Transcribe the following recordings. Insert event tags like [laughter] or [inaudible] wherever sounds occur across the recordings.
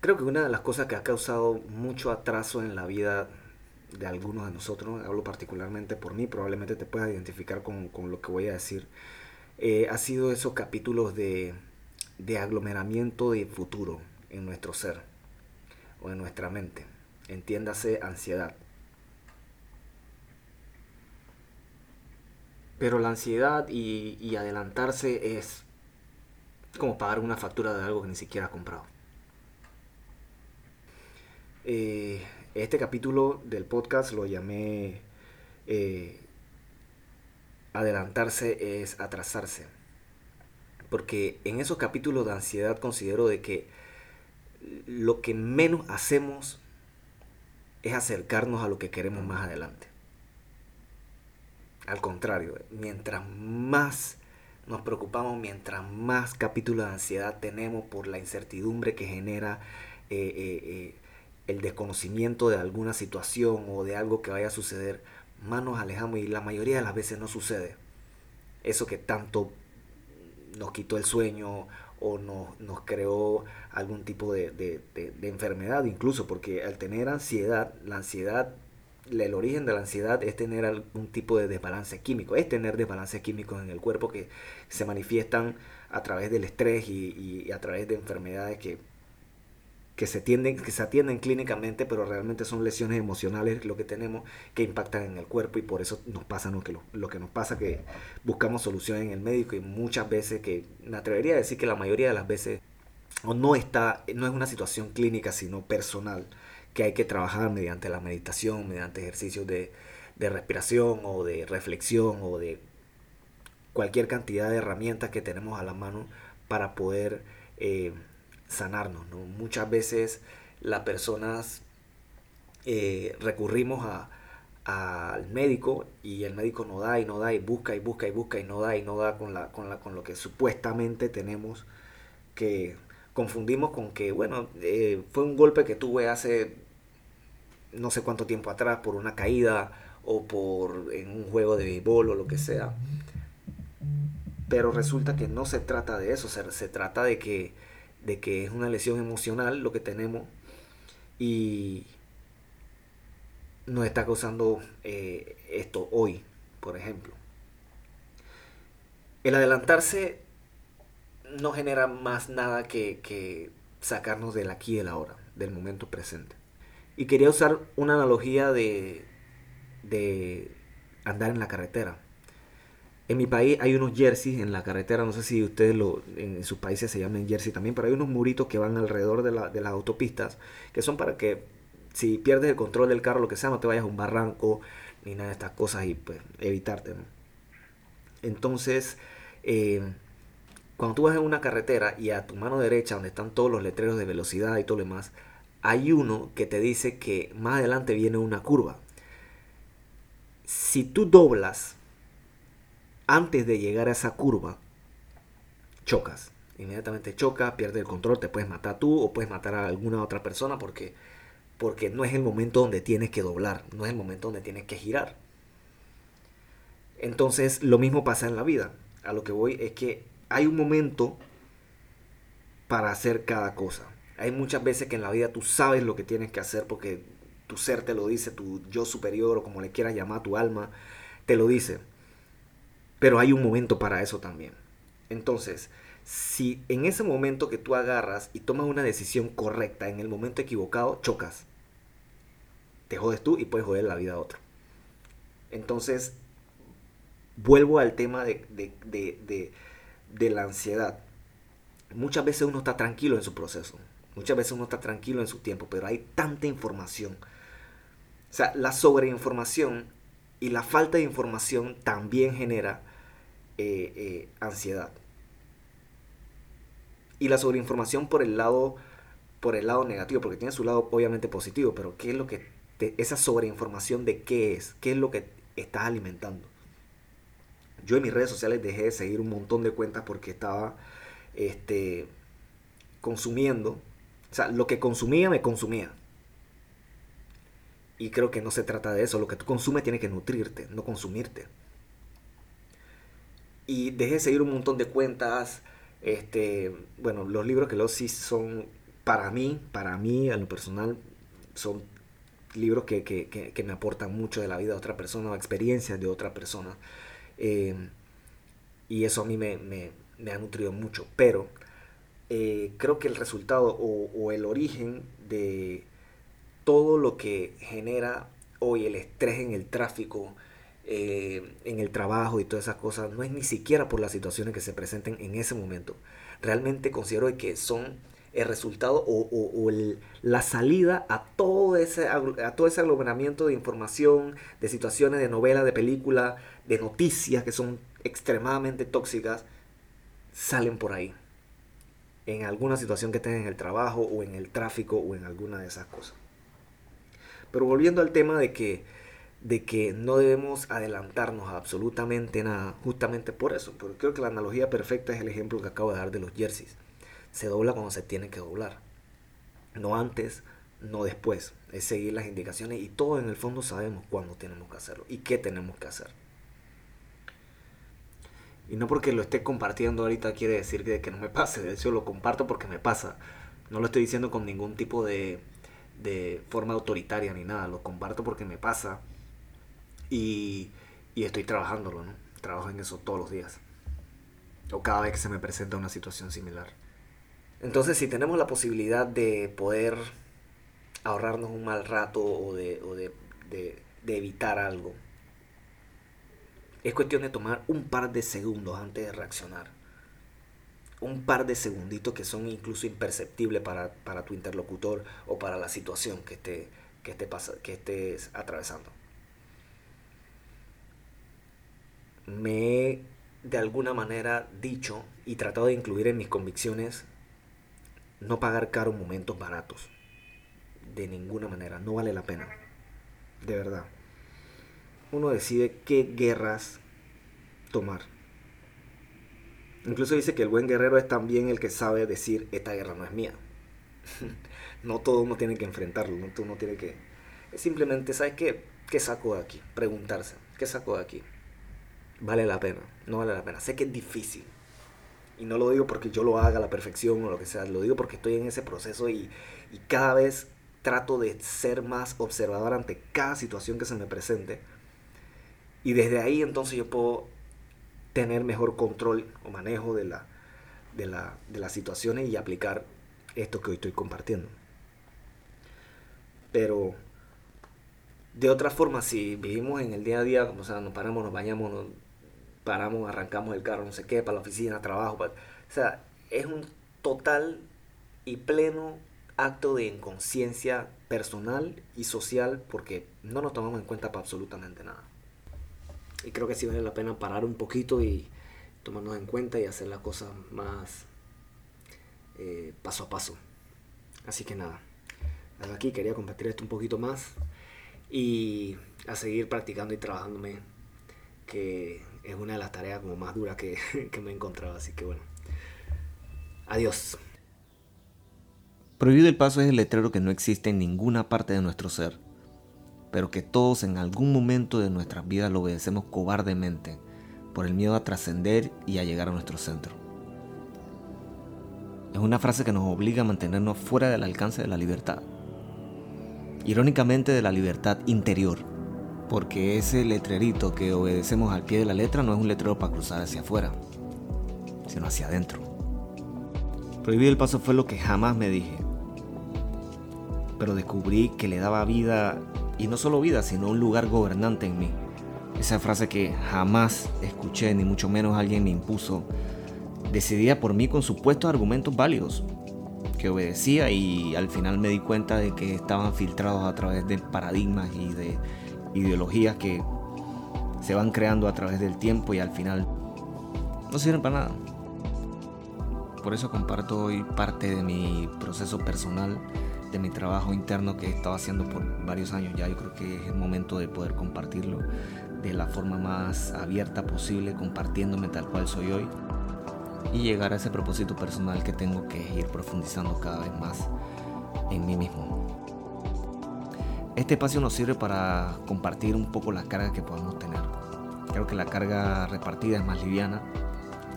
Creo que una de las cosas que ha causado mucho atraso en la vida de algunos de nosotros, hablo particularmente por mí, probablemente te puedas identificar con, lo que voy a decir, eh, ha sido esos capítulos de, de aglomeramiento de futuro en nuestro ser o en nuestra mente. Entiéndase ansiedad. Pero la ansiedad y, adelantarse es como pagar una factura de algo que ni siquiera has comprado. Eh, este capítulo del podcast lo llamé eh, Adelantarse es atrasarse. Porque en esos capítulos de ansiedad considero de que lo que menos hacemos es acercarnos a lo que queremos más adelante. Al contrario, mientras más nos preocupamos, mientras más capítulos de ansiedad tenemos por la incertidumbre que genera eh, el desconocimiento de alguna situación o de algo que vaya a suceder, más nos alejamos y la mayoría de las veces no sucede. Eso que tanto nos quitó el sueño o nos, nos creó algún tipo de, de, enfermedad incluso, porque al tener ansiedad, la ansiedad, el origen de la ansiedad es tener algún tipo de desbalance químico, es tener desbalance químicos en el cuerpo que se manifiestan a través del estrés y, y a través de enfermedades que que se, atienden clínicamente, pero realmente son lesiones emocionales lo que tenemos que impactan en el cuerpo y por eso nos pasa lo que, lo, que nos pasa, que buscamos solución en el médico y muchas veces, que me atrevería a decir que la mayoría de las veces o no, está, no es una situación clínica, sino personal, que hay que trabajar mediante la meditación, mediante ejercicios de, de respiración o de reflexión o de cualquier cantidad de herramientas que tenemos a la mano para poder... Eh, sanarnos. ¿no? Muchas veces las personas eh, recurrimos al médico y el médico no da y no da y busca y busca y busca y no da y no da con, la, con, la, con lo que supuestamente tenemos que confundimos con que, bueno, eh, fue un golpe que tuve hace no sé cuánto tiempo atrás por una caída o por en un juego de béisbol o lo que sea. Pero resulta que no se trata de eso, se trata de que de que es una lesión emocional lo que tenemos y nos está causando eh, esto hoy, por ejemplo. El adelantarse no genera más nada que, sacarnos del aquí y del ahora, del momento presente. Y quería usar una analogía de, de andar en la carretera. En mi país hay unos jerseys en la carretera, no sé si ustedes lo, en sus países se llaman jersey también, pero hay unos muritos que van alrededor de, las autopistas, que son para que si pierdes el control del carro, lo que sea, no te vayas a un barranco ni nada de estas cosas y pues evitarte. Entonces, eh, cuando tú vas en una carretera y a tu mano derecha, donde están todos los letreros de velocidad y todo lo demás, hay uno que te dice que más adelante viene una curva. Si tú doblas antes de llegar a esa curva, chocas. Inmediatamente chocas, pierdes el control, te puedes matar tú o puedes matar a alguna otra persona porque, porque no es el momento donde tienes que doblar, no es el momento donde tienes que girar. Entonces lo mismo pasa en la vida. A lo que voy es que hay un momento para hacer cada cosa. Hay muchas veces que en la vida tú sabes lo que tienes que hacer porque tu ser te lo dice, tu yo superior o como le quieras llamar, tu alma te lo dice. Pero hay un momento para eso también. Entonces, si en ese momento que tú agarras y tomas una decisión correcta, en el momento equivocado, chocas. Te jodes tú y puedes joder la vida a otro. Entonces, vuelvo al tema de, de, la ansiedad. Muchas veces uno está tranquilo en su proceso. Muchas veces uno está tranquilo en su tiempo, pero hay tanta información. O sea, la sobreinformación y la falta de información también genera eh, eh, ansiedad. Y la sobreinformación por el lado por el lado negativo, porque tiene su lado obviamente positivo, pero ¿qué es lo que esa sobreinformación de qué es? ¿Qué es lo que estás alimentando? Yo en mis redes sociales dejé de seguir un montón de cuentas porque estaba este, consumiendo. O sea, lo que consumía me consumía. Y creo que no se trata de eso. Lo que tú consumes tiene que nutrirte, no consumirte y dejé de seguir un montón de cuentas. Este, bueno, los libros que leo sí son para mí, para mí, a lo personal, son libros que, que, que, me aportan mucho de la vida de otra persona o experiencias de otra persona. Eh, y eso a mí me, me, ha nutrido mucho. Pero eh, creo que el resultado o, el origen de todo lo que genera hoy el estrés en el tráfico, eh, en el trabajo y todas esas cosas, no es ni siquiera por las situaciones que se presenten en ese momento. Realmente considero que son el resultado o, la salida a todo, ese, a todo ese aglomeramiento de información, de situaciones, de novelas, de películas, de noticias que son extremadamente tóxicas, salen por ahí. En alguna situación que estén en el trabajo o en el tráfico o en alguna de esas cosas. Pero volviendo al tema de que, de que no debemos adelantarnos a absolutamente nada, justamente por eso, porque creo que la analogía perfecta es el ejemplo que acabo de dar de los jerseys se dobla cuando se tiene que doblar. No antes, no después. Es seguir las indicaciones y todos en el fondo sabemos cuándo tenemos que hacerlo y qué tenemos que hacer. Y no porque lo esté compartiendo ahorita quiere decir que, que no me pase. De hecho, lo comparto porque me pasa. No lo estoy diciendo con ningún tipo de, de forma autoritaria ni nada. Lo comparto porque me pasa. Y, estoy trabajándolo, ¿no? Trabajo en eso todos los días. O cada vez que se me presenta una situación similar. Entonces, si tenemos la posibilidad de poder ahorrarnos un mal rato o de, evitar algo, es cuestión de tomar un par de segundos antes de reaccionar. Un par de segunditos que son incluso imperceptibles para, tu interlocutor o para la situación que estés atravesando. Me he de alguna manera dicho y tratado de incluir en mis convicciones no pagar caro momentos baratos. De ninguna manera, no vale la pena. De verdad. Uno decide qué guerras tomar. Incluso dice que el buen guerrero es también el que sabe decir, esta guerra no es mía. [laughs] no todo uno tiene que enfrentarlo, no todo uno tiene que... Simplemente, ¿sabes qué? ¿Qué de aquí? Preguntarse, ¿qué saco de aquí? Vale la pena, no vale la pena. Sé que es difícil, y no lo digo porque yo lo haga a la perfección o lo que sea, lo digo porque estoy en ese proceso y, cada vez trato de ser más observador ante cada situación que se me presente. Y desde ahí entonces yo puedo tener mejor control o manejo de, la, de, la, de las situaciones y aplicar esto que hoy estoy compartiendo. Pero de otra forma, si vivimos en el día a día, como sea, nos paramos, nos bañamos, nos paramos, arrancamos el carro, no sé qué, para la oficina, trabajo. o sea, es un total y pleno acto de inconsciencia personal y social porque no nos tomamos en cuenta para absolutamente nada. Y creo que sí vale la pena parar un poquito y tomarnos en cuenta y hacer las cosas más eh, paso a paso. Así que nada, aquí quería compartir esto un poquito más y a seguir practicando y trabajándome que es una de las tareas como más duras que, [laughs] que me he encontrado. Así que bueno, adiós. Prohibido el paso es el letrero que no existe en ninguna parte de nuestro ser, pero que todos en algún momento de nuestras vidas lo obedecemos cobardemente por el miedo a trascender y a llegar a nuestro centro. Es una frase que nos obliga a mantenernos fuera del alcance de la libertad. Irónicamente de la libertad interior, porque ese letrerito que obedecemos al pie de la letra no es un letrero para cruzar hacia afuera, sino hacia adentro. Prohibir el paso fue lo que jamás me dije, pero descubrí que le daba vida, y no solo vida, sino un lugar gobernante en mí. Esa frase que jamás escuché, ni mucho menos alguien me impuso, decidía por mí con supuestos argumentos válidos, que obedecía y al final me di cuenta de que estaban filtrados a través de paradigmas y de ideologías que se van creando a través del tiempo y al final no sirven para nada. Por eso comparto hoy parte de mi proceso personal, de mi trabajo interno que he estado haciendo por varios años ya. Yo creo que es el momento de poder compartirlo de la forma más abierta posible, compartiéndome tal cual soy hoy y llegar a ese propósito personal que tengo que ir profundizando cada vez más en mí mismo. Este espacio nos sirve para compartir un poco la carga que podemos tener. Creo que la carga repartida es más liviana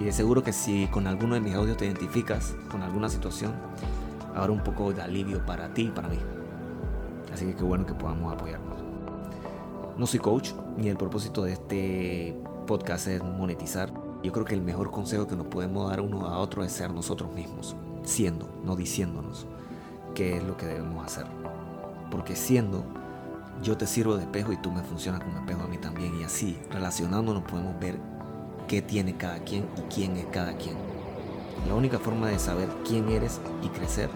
y de seguro que si con alguno de mis audios te identificas con alguna situación, habrá un poco de alivio para ti y para mí. Así que qué bueno que podamos apoyarnos. No soy coach, ni el propósito de este podcast es monetizar. Yo creo que el mejor consejo que nos podemos dar uno a otro es ser nosotros mismos, siendo, no diciéndonos qué es lo que debemos hacer. Porque siendo, yo te sirvo de espejo y tú me funcionas como espejo a mí también. Y así, relacionándonos, podemos ver qué tiene cada quien y quién es cada quien. La única forma de saber quién eres y crecer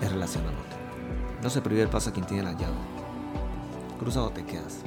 es relacionándote. No se prive el paso a quien tiene la llave. Cruzado te quedas.